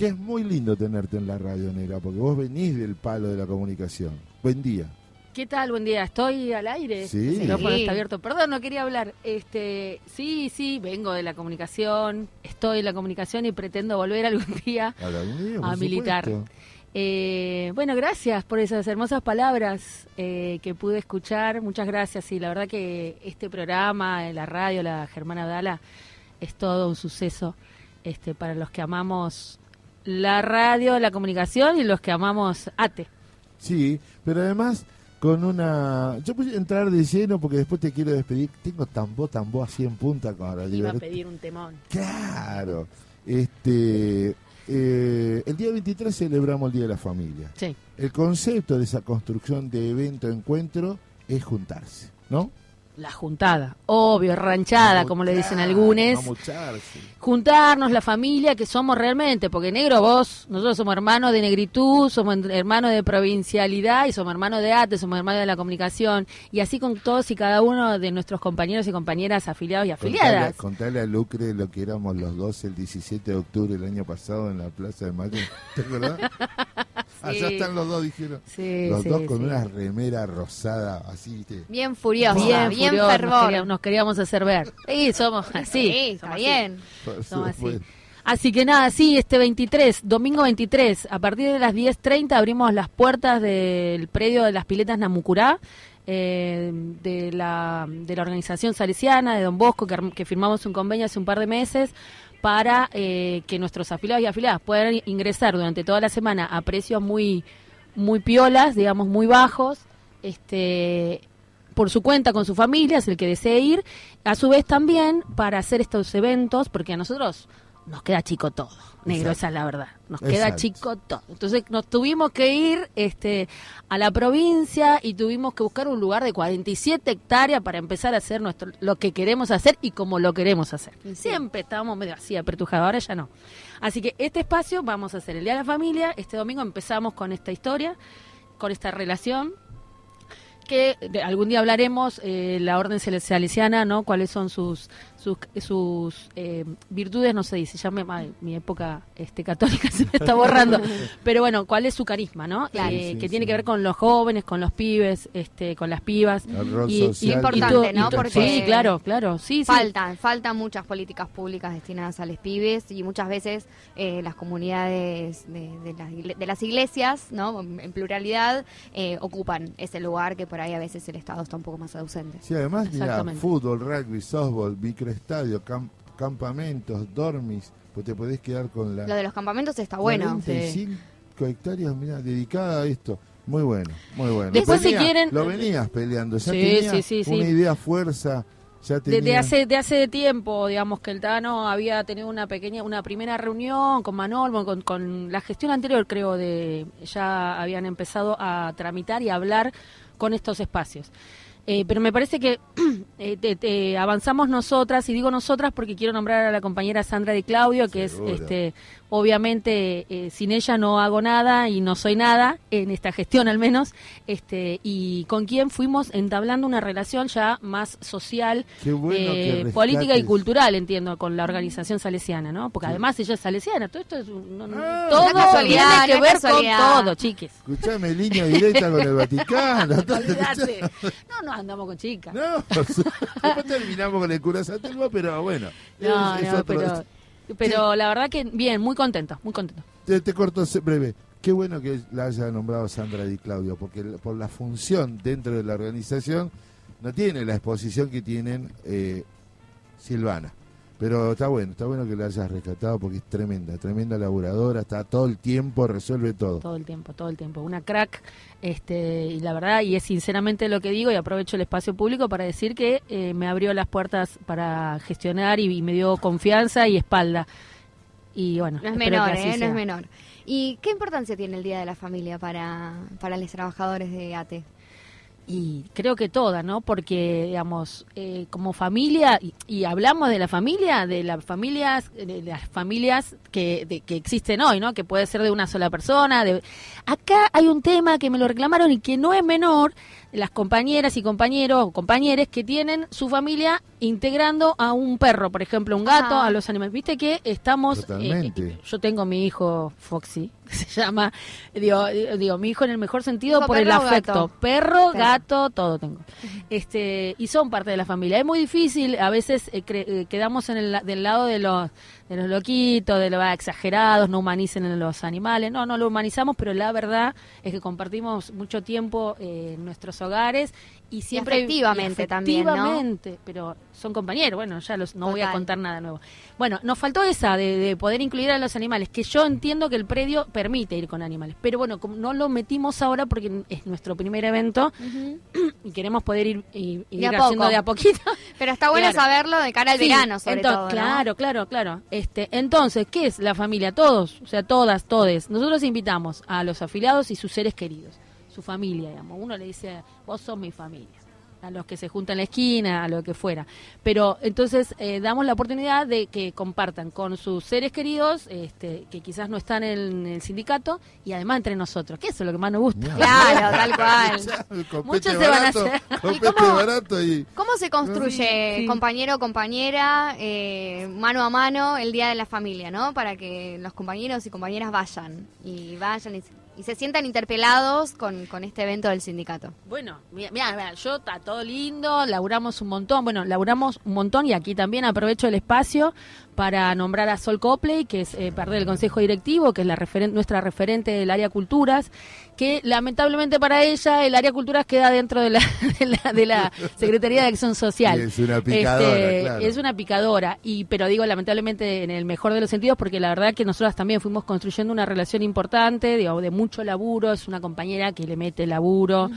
Que es muy lindo tenerte en la radio, Negra, porque vos venís del palo de la comunicación. Buen día. ¿Qué tal? Buen día. ¿Estoy al aire? Sí. El micrófono Sí. está abierto. Perdón, no quería hablar. Este, sí, sí, vengo de la comunicación, estoy en la comunicación y pretendo volver algún día a militar. Eh, bueno, gracias por esas hermosas palabras eh, que pude escuchar. Muchas gracias. Y la verdad que este programa, la radio, la Germana Dala, es todo un suceso este, para los que amamos la radio, la comunicación y los que amamos ATE. Sí, pero además con una... Yo voy a entrar de lleno porque después te quiero despedir. Tengo tambo, tambo así en punta con la Iba a pedir un temón. Claro. Este, eh, el día 23 celebramos el Día de la Familia. Sí. El concepto de esa construcción de evento, encuentro, es juntarse, ¿no? La juntada, obvio, ranchada, como le dicen algunos. Juntarnos, la familia que somos realmente, porque negro vos, nosotros somos hermanos de negritud, somos hermanos de provincialidad y somos hermanos de arte, somos hermanos de la comunicación, y así con todos y cada uno de nuestros compañeros y compañeras afiliados y Contale, afiliadas. contale a Lucre lo que éramos los dos el 17 de octubre del año pasado en la Plaza de Mayo. ¿Te acordás? Allá están los dos, dijeron. Sí, los sí, dos con sí. una remera rosada, así, ¿viste? Bien furiosa, Bien, bien, nos, fervor. queríamos, nos queríamos hacer ver. Sí, somos así. Sí, está somos bien. Somos así. que nada, sí, este 23, domingo 23, a partir de las 10.30 abrimos las puertas del predio de las piletas Namucurá, eh, de, la, de la organización salesiana, de Don Bosco, que firmamos un convenio hace un par de meses para eh, que nuestros afiliados y afiliadas puedan ingresar durante toda la semana a precios muy, muy piolas, digamos, muy bajos, este por su cuenta con su familia, es el que desee ir, a su vez también para hacer estos eventos, porque a nosotros nos queda chico todo, negro, Exacto. esa es la verdad, nos queda chico todo. Entonces nos tuvimos que ir este, a la provincia y tuvimos que buscar un lugar de 47 hectáreas para empezar a hacer nuestro, lo que queremos hacer y como lo queremos hacer. Sí. Siempre estábamos medio así, apertujados, ahora ya no. Así que este espacio vamos a hacer el Día de la Familia, este domingo empezamos con esta historia, con esta relación que algún día hablaremos eh, la orden sal- salesiana no cuáles son sus sus, sus eh, virtudes no se dice ya me, ay, mi época este católica se me está borrando pero bueno cuál es su carisma no Claro. Eh, Sí, que sí. tiene que ver con los jóvenes con los pibes este con las pibas El rol y, social. Importante, todo- ¿no? Porque sí claro claro sí sí Faltan, faltan muchas políticas públicas destinadas a los pibes y muchas veces eh, las comunidades de, de las, de las iglesias, ¿no? en pluralidad, eh, ocupan ese lugar que por ahí a veces el Estado está un poco más ausente. Sí, además, mira, fútbol, rugby, softball, microestadio, cam- campamentos, dormis, pues te podés quedar con la... Lo de los campamentos está bueno. 45 hectáreas, mira, dedicada a esto. Muy bueno, muy bueno. Después, si quieren- Lo venías peleando, ya Sí, tenía sí, sí, sí. una idea, fuerza, ya tenía... Desde hace, de hace tiempo, digamos, que el Tano había tenido una pequeña, una primera reunión con Manol, con, con la gestión anterior, creo, de ya habían empezado a tramitar y a hablar con estos espacios. Eh, pero me parece que eh, te- te- avanzamos nosotras, y digo nosotras porque quiero nombrar a la compañera Sandra de Claudio, que Seguro. es, este, obviamente, eh, sin ella no hago nada y no soy nada, en esta gestión al menos, este, y con quien fuimos entablando una relación ya más social, bueno eh, política y cultural, entiendo, con la organización salesiana, ¿no? Porque Sí. además ella es salesiana, todo esto es un- no- no- Ah, todo tiene no que ver casualidad. con todo, chiques. Escuchame, línea directa con el Vaticano. No, no andamos con chicas. No, después terminamos con el cura Satelma, pero bueno. No, es- es no, otro- pero, pero la verdad que bien, muy contento, muy contento. Te, te corto breve. Qué bueno que la haya nombrado Sandra Di Claudio, porque por la función dentro de la organización no tiene la exposición que tienen eh, Silvana. Pero está bueno, está bueno que la hayas rescatado porque es tremenda, tremenda laburadora, está todo el tiempo, resuelve todo. Todo el tiempo, todo el tiempo. Una crack, este, y la verdad, y es sinceramente lo que digo, y aprovecho el espacio público para decir que eh, me abrió las puertas para gestionar y, y me dio confianza y espalda. Y bueno, No es menor, que así ¿eh? No es menor. ¿Y qué importancia tiene el Día de la Familia para, para los trabajadores de ATE? Y creo que todas, ¿no? Porque, digamos, eh, como familia, y, hablamos de la familia, de las familias, de las familias que, que existen hoy, ¿no? Que puede ser de una sola persona. De... Acá hay un tema que me lo reclamaron y que no es menor, las compañeras y compañeros o compañeros que tienen su familia integrando a un perro, por ejemplo, un gato, a los animales. Viste que estamos... Eh, yo tengo mi hijo Foxy, que se llama, digo, digo, mi hijo en el mejor sentido por el afecto. Perro, gato, todo tengo. este Y son parte de la familia. Es muy difícil, a veces eh, eh, quedamos en el del lado de los de los loquitos, de los exagerados, no humanicen a los animales. No, no lo humanizamos, pero la verdad es que compartimos mucho tiempo en nuestros hogares y siempre efectivamente, también pero son compañeros. Bueno ya los no voy a contar nada nuevo. Bueno nos faltó esa de, poder incluir a los animales que yo entiendo que el predio permite ir con animales pero bueno como no lo metimos ahora porque es nuestro primer evento y queremos poder ir, ir, haciendo de a poquito pero está bueno saberlo de cara al verano sobre todo claro claro claro. Este entonces qué es la familia todos o sea todas todes. Nosotros invitamos a los afiliados y sus seres queridos su familia, digamos. Uno le dice, vos sos mi familia a los que se juntan en la esquina, a lo que fuera. Pero entonces eh, damos la oportunidad de que compartan con sus seres queridos, este, que quizás no están en el sindicato, y además entre nosotros, que eso es lo que más nos gusta. Claro, tal cual. Muchos se van a hacer. cómo, se construye, compañero o compañera, eh, mano a mano, el Día de la Familia, ¿no? Para que los compañeros y compañeras vayan, y vayan y y se sientan interpelados con, con este evento del sindicato. Bueno, mira, mira, yo está todo lindo, laburamos un montón, bueno, laburamos un montón y aquí también aprovecho el espacio para nombrar a Sol Copley, que es eh, parte del Consejo Directivo, que es la nuestra referente del área culturas, que lamentablemente para ella el área culturas queda dentro de la, de la, Secretaría de Acción Social. es una picadora, este, Es una picadora, y, pero digo lamentablemente en el mejor de los sentidos, porque la verdad que nosotras también fuimos construyendo una relación importante, digo, de mucho laburo, es una compañera que le mete laburo,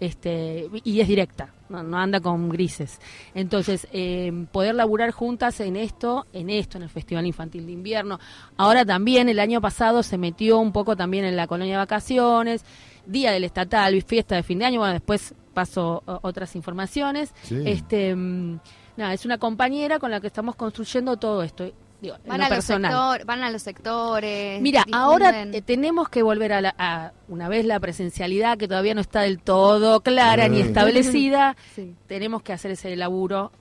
este, y es directa no, anda con grises. Entonces, eh, poder laburar juntas en esto, en esto, en el Festival Infantil de Invierno. Ahora también, el año pasado se metió un poco también en la colonia de vacaciones, Día del Estatal, fiesta de fin de año, bueno, después paso otras informaciones. Este, mm, nada, es una compañera con la que estamos construyendo todo esto van, a los van a los sectores. Mira, ahora eh, tenemos que volver a, la, una vez la presencialidad que todavía no está del todo clara ni establecida, tenemos que hacer ese laburo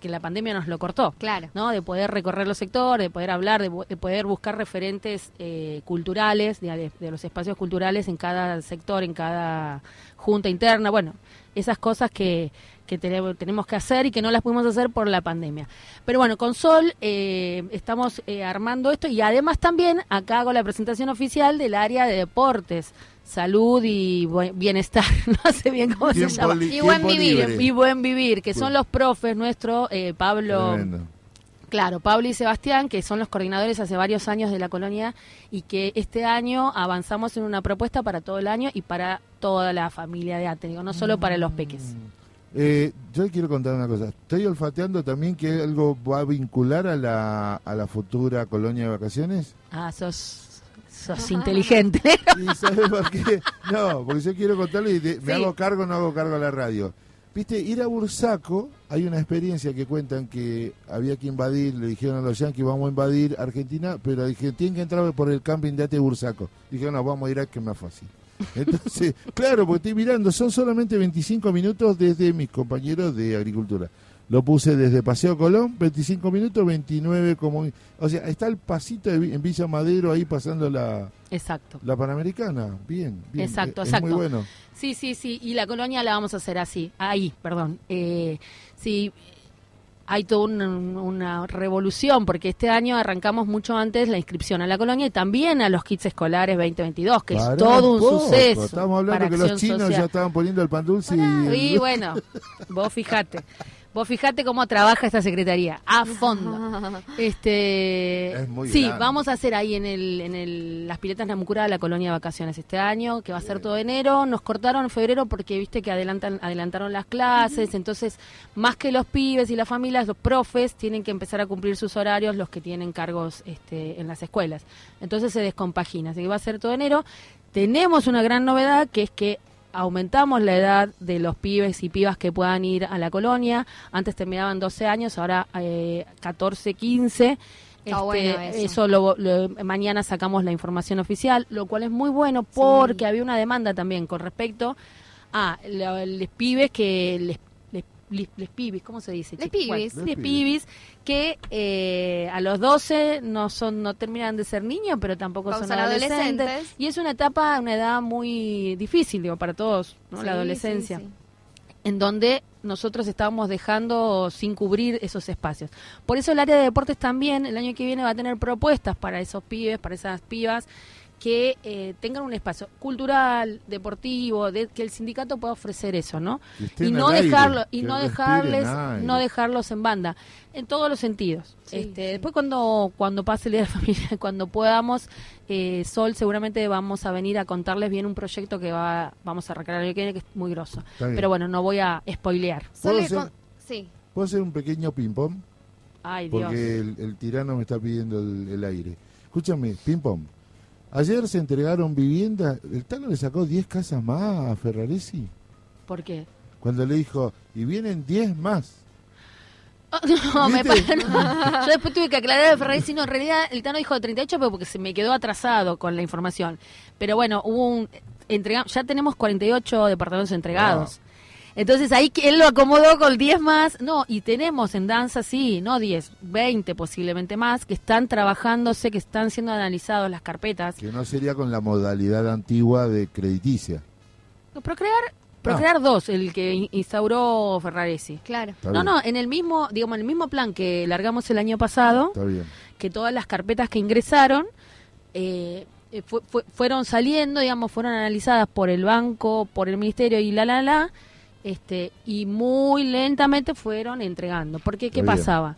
que, la pandemia nos lo cortó. Claro. ¿no? De poder recorrer los sectores, de poder hablar, de, poder buscar referentes eh, culturales, de, los espacios culturales en cada sector, en cada junta interna. Bueno, esas cosas que, que tenemos que hacer y que no las pudimos hacer por la pandemia. Pero bueno, con Sol eh, estamos eh, armando esto y además también acá hago la presentación oficial del área de deportes salud y bienestar, no sé bien cómo se llama. Y buen vivir. Y buen vivir, que son los profes nuestros, eh, Pablo. Claro, Pablo y Sebastián, que son los coordinadores hace varios años de la colonia y que este año avanzamos en una propuesta para todo el año y para toda la familia de Ateneo, no solo para los peques. Eh, yo quiero contar una cosa. Estoy olfateando también que algo va a vincular a la, a la futura colonia de vacaciones. Ah, sos, sos inteligente. ¿Y sabes por qué? No, porque yo quiero contarle y me hago cargo no hago cargo a la radio. Viste, ir a Bursaco, hay una experiencia que cuentan que había que invadir, le dijeron a los yanquis, vamos a invadir Argentina, pero dijeron, tienen que entrar por el camping de Ate Bursaco. Dijeron, no, vamos a ir a que es más fácil. Entonces, claro, porque estoy mirando, son solamente 25 minutos desde mis compañeros de agricultura. Lo puse desde Paseo Colón, 25 minutos, 29 como... O sea, está el pasito en Villa Madero ahí pasando la... Exacto. La Panamericana, bien, bien. Exacto, exacto. muy bueno. Sí, sí, sí, y la colonia la vamos a hacer así, ahí, perdón. Eh, sí, hay toda una, revolución, porque este año arrancamos mucho antes la inscripción a la colonia y también a los kits escolares 2022, que es todo un suceso. Estamos hablando que los chinos ya estaban poniendo el pan dulce y... y bueno, vos fijate. Vos fijate cómo trabaja esta secretaría, a fondo. Este, sí, vamos a hacer ahí en, el, en el, las piletas Namucura la colonia de vacaciones este año, que va a ser todo enero. Nos cortaron en febrero porque viste que adelantan, adelantaron las clases, entonces más que los pibes y las familias, los profes tienen que empezar a cumplir sus horarios, los que tienen cargos este, en las escuelas. Entonces se descompagina, así que va a ser todo enero. Tenemos una gran novedad que es que aumentamos la edad de los pibes y pibas que puedan ir a la colonia. Antes terminaban 12 años, ahora eh, 14, 15. Está Este, bueno eso. lo- lo- mañana sacamos la información oficial, lo cual es muy bueno porque había una demanda también con respecto a los pibes que les, les, pibis, ¿cómo se dice? Les chicos? pibis. Les les pibis que eh, a los 12 no son no terminan de ser niños, pero tampoco Son son adolescentes. adolescentes. Y es una etapa, una edad muy difícil, digo, para todos, ¿no? Sí, la adolescencia sí, sí. en donde nosotros estábamos dejando sin cubrir esos espacios. Por eso el área de deportes también el año que viene va a tener propuestas para esos pibes, para esas pibas que eh, tengan un espacio cultural, deportivo, de, que el sindicato pueda ofrecer eso, ¿no? Y no aire, dejarlo y no dejarles aire. no dejarlos en banda en todos los sentidos. Sí, este, sí. después cuando cuando pase el día de la familia, cuando podamos eh, Sol seguramente vamos a venir a contarles bien un proyecto que va vamos a arrancar el año que viene que es muy grosso. Pero bueno, no voy a spoilear. ¿Puedo hacer- con- Sí. ¿Puedo hacer un pequeño ping-pong? Ay, Dios. Porque el, el tirano me está pidiendo el, el aire. Escúchame, ping-pong. Ayer se entregaron viviendas. ¿El Tano le sacó 10 casas más a Ferraresi? ¿Por qué? Cuando le dijo, y vienen 10 más. Oh, no, me pa- no. Yo después tuve que aclarar a Ferrari, no, en realidad el Tano dijo 38, pero porque se me quedó atrasado con la información. Pero bueno, hubo un entrega, ya tenemos 48 departamentos entregados. Entonces ahí que él lo acomodó con 10 más. No, y tenemos en danza, sí, no 10, 20 posiblemente más, que están trabajándose, que están siendo analizados las carpetas. Que no sería con la modalidad antigua de crediticia. Procrear, Procrear 2, el que in- instauró Ferraresi. Claro. Está No, bien, no, en el mismo, digamos, en el mismo plan que largamos el año pasado, Está bien. que todas las carpetas que ingresaron eh, eh, fue- fue- fueron saliendo, digamos, fueron analizadas por el banco, por el ministerio y la, la, la, este, y muy lentamente fueron entregando. Porque, ¿qué bien. pasaba?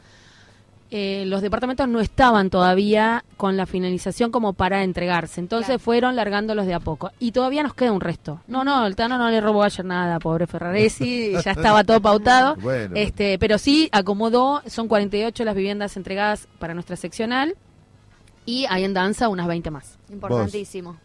Eh, los departamentos no estaban todavía con la finalización como para entregarse, entonces Claro. fueron largándolos de a poco. Y todavía nos queda un resto. No, no, el Tano no le robó ayer nada, pobre Ferraresi, ya estaba todo pautado. Bueno, Este, pero sí acomodó, son 48 las viviendas entregadas para nuestra seccional y hay en danza unas 20 más. Importantísimo.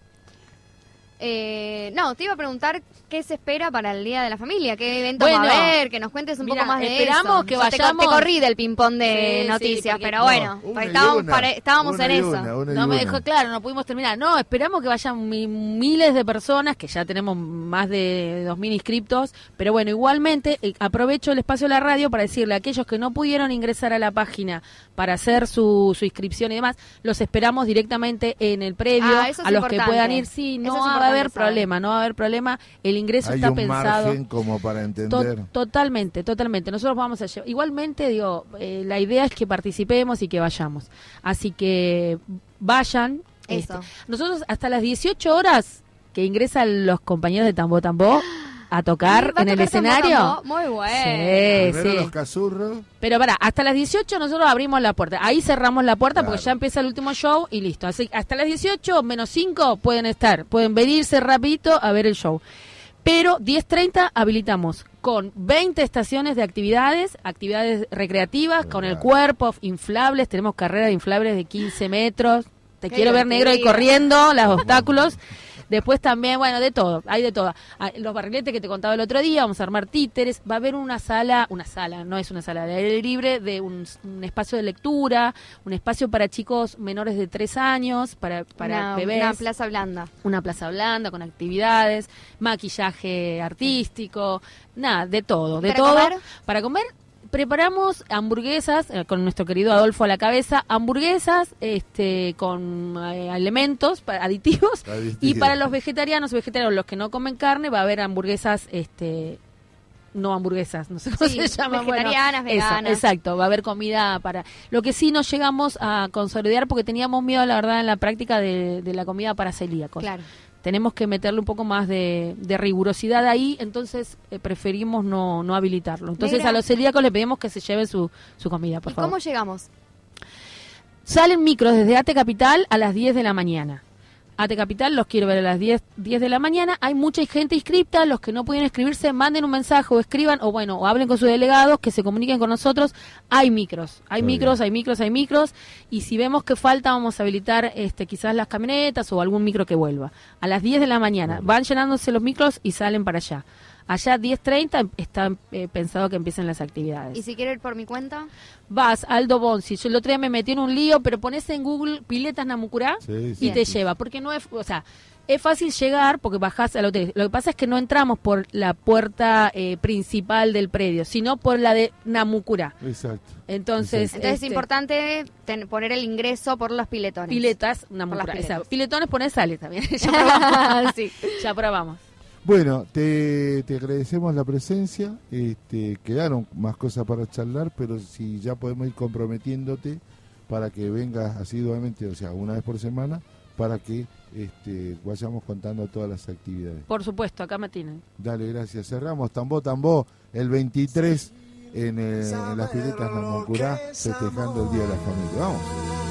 Eh, no, te iba a preguntar qué se espera para el Día de la Familia, qué eventos Bueno, va a haber, que nos cuentes un mira, poco más de esperamos eso. que Yo te vayamos- Te, corrí del ping-pong de Sí, noticias, pero no, bueno, estábamos, una, estábamos en eso. una, una y No me dejó claro, no pudimos terminar. No, esperamos que vayan mi- miles de personas, que ya tenemos más de 2.000 inscriptos, pero bueno, igualmente eh, aprovecho el espacio de la radio para decirle a aquellos que no pudieron ingresar a la página para hacer su, su inscripción y demás, los esperamos directamente en el predio, Ah, eso es a los que puedan ir, sí, no Eso es va a haber problema, no va a haber problema, el ingreso hay está un pensado. margen como para To- entender. totalmente, totalmente. Nosotros vamos a llevar. Igualmente, digo, eh, la idea es que participemos y que vayamos. Así que vayan. Eso. este, nosotros hasta las 18 horas que ingresan los compañeros de Tambo Tambo a tocar ¿Va a en el escenario. Muy bueno. Sí, Primero sí. los cazurros. Pero para, hasta las 18 nosotros abrimos la puerta. Ahí cerramos la puerta porque ya empieza el último show y listo. Así hasta las 18 menos 5 pueden estar, pueden venirse rapidito a ver el show. Pero 10.30 habilitamos con 20 estaciones de actividades, actividades recreativas, con el cuerpo, inflables, tenemos carreras de inflables de 15 metros. Te Qué quiero ver negro y divertido. corriendo, los obstáculos. Después también, bueno, de todo, hay de todo. Ah, Los barriletes que te contaba el otro día, vamos a armar títeres, va a haber una sala, una sala, no es una sala de aire libre, de un, un espacio de lectura, un espacio para chicos menores de tres años, para, para una, bebés una plaza blanda. una plaza blanda con actividades, maquillaje artístico, nada, de todo, de ¿Para todo. comer? Para comer preparamos hamburguesas eh, con nuestro querido Adolfo a la cabeza, hamburguesas este con eh, elementos pa- aditivos Aditivos. y para los vegetarianos, vegetarianos los que no comen carne va a haber hamburguesas este no hamburguesas, no sé cómo Sí, se llama. bueno, vegetarianas, eso, veganas. exacto, va a haber comida para... Lo que sí no llegamos a consolidar porque teníamos miedo, la verdad, en la práctica de, de la comida para celíacos. Claro. Tenemos que meterle un poco más de, de rigurosidad ahí, entonces eh, preferimos no, no habilitarlo. Entonces Negra. a los celíacos les pedimos que se lleven su, su comida, por ¿Y favor. cómo llegamos? Salen micros desde Ate Capital a las 10 de la mañana. Ate Capital, los quiero ver a las 10, 10 de la mañana. Hay mucha gente inscripta, los que no pueden escribirse, manden un mensaje o escriban, o bueno, o hablen con sus delegados, que se comuniquen con nosotros. Hay micros, hay Muy micros, bien. hay micros, hay micros, y si vemos que falta, vamos a habilitar este, quizás las camionetas o algún micro que vuelva. A las 10 de la mañana, van llenándose los micros y salen para allá. Allá 10.30 está eh, pensado que empiecen las actividades. Y si quiero ir por mi cuenta, Vas, Aldo Bonsi. Yo el otro día me metí en un lío, pero pones en Google piletas Namucurá Sí, y sí, te sí. lleva. Porque no es, o sea, es fácil llegar porque bajás al hotel. Lo que pasa es que no entramos por la puerta eh, principal del predio, sino por la de Namucurá. Exacto. Entonces, entonces este, es importante ten- poner el ingreso por los piletones. piletas. Por las piletas. piletones pones sales también. ya probamos. sí. ya probamos. Bueno, te, te agradecemos la presencia. Este, quedaron más cosas para charlar, pero si ya podemos ir comprometiéndote para que vengas asiduamente, o sea, una vez por semana, para que este, vayamos contando todas las actividades. Por supuesto, acá me tienen. Dale, gracias. Cerramos Tambó Tambó el 23 en, eh, en las piletas Namucurá, festejando el Día de la Familia. Vamos.